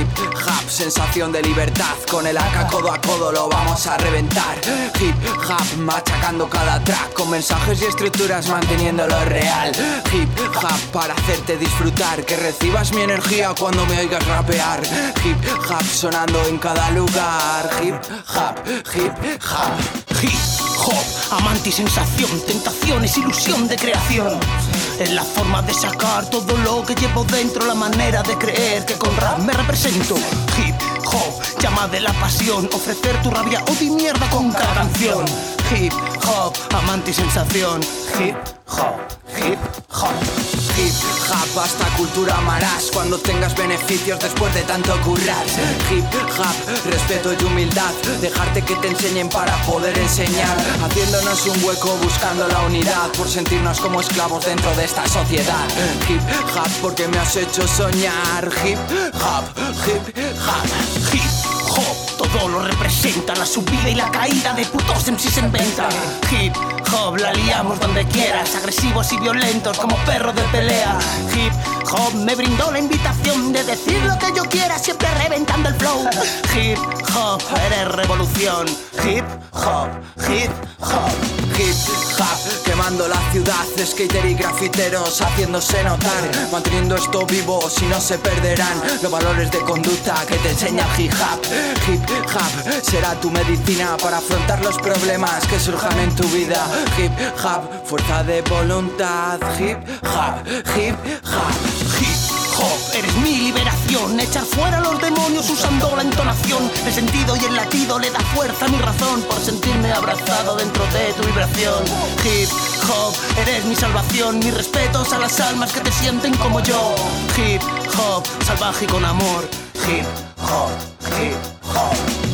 hop, sensación de libertad. Con el AK codo a codo lo vamos a reventar. Hip hop, machacando cada track. Con mensajes y estructuras manteniendo lo real. Hip hop para hacerte disfrutar. Que recibas mi energía cuando me oigas rapear. Hip hop sonando en cada lugar. Hip hop, hip hop. Hip hop, amante y sensación, tentaciones, ilusión de creación. Es la forma de sacar todo lo que llevo dentro, la manera de creer que con rap me represento. Hip hop, llama de la pasión, ofrecer tu rabia o di mierda con cada canción. Hip hop, amante y sensación. Hip hop, hop, hasta cultura amarás cuando tengas beneficios después de tanto currar. Hip hop, respeto y humildad, dejarte que te enseñen para poder enseñar, haciéndonos un hueco buscando la unidad por sentirnos como esclavos dentro de esta sociedad. Hip hop, porque me has hecho soñar. Hip hop, hip hop. Hip la subida y la caída de putos MCs en venta. Hip hop, la liamos donde quieras, agresivos y violentos como perros de pelea. Hip hop me brindó la invitación de decir lo que yo quiera, siempre reventando el flow. Hip hop, Hip hop, hip hop. Hip hop, quemando la ciudad, skater y grafiteros haciéndose notar, manteniendo esto vivo, si no se perderán los valores de conducta que te enseña hip hop. Hip hop será tu medicina para afrontar los problemas que surjan en tu vida. Hip hop, fuerza de voluntad. Hip hop, hip hop. Hip hop, eres mi liberación. Echar fuera a los demonios usando la entonación. El sentido y el latido le da fuerza a mi razón por sentirme abrazado dentro de tu vibración. Hip hop, eres mi salvación. Mis respetos a las almas que te sienten como yo. Hip hop, salvaje y con amor. Hip hop, hip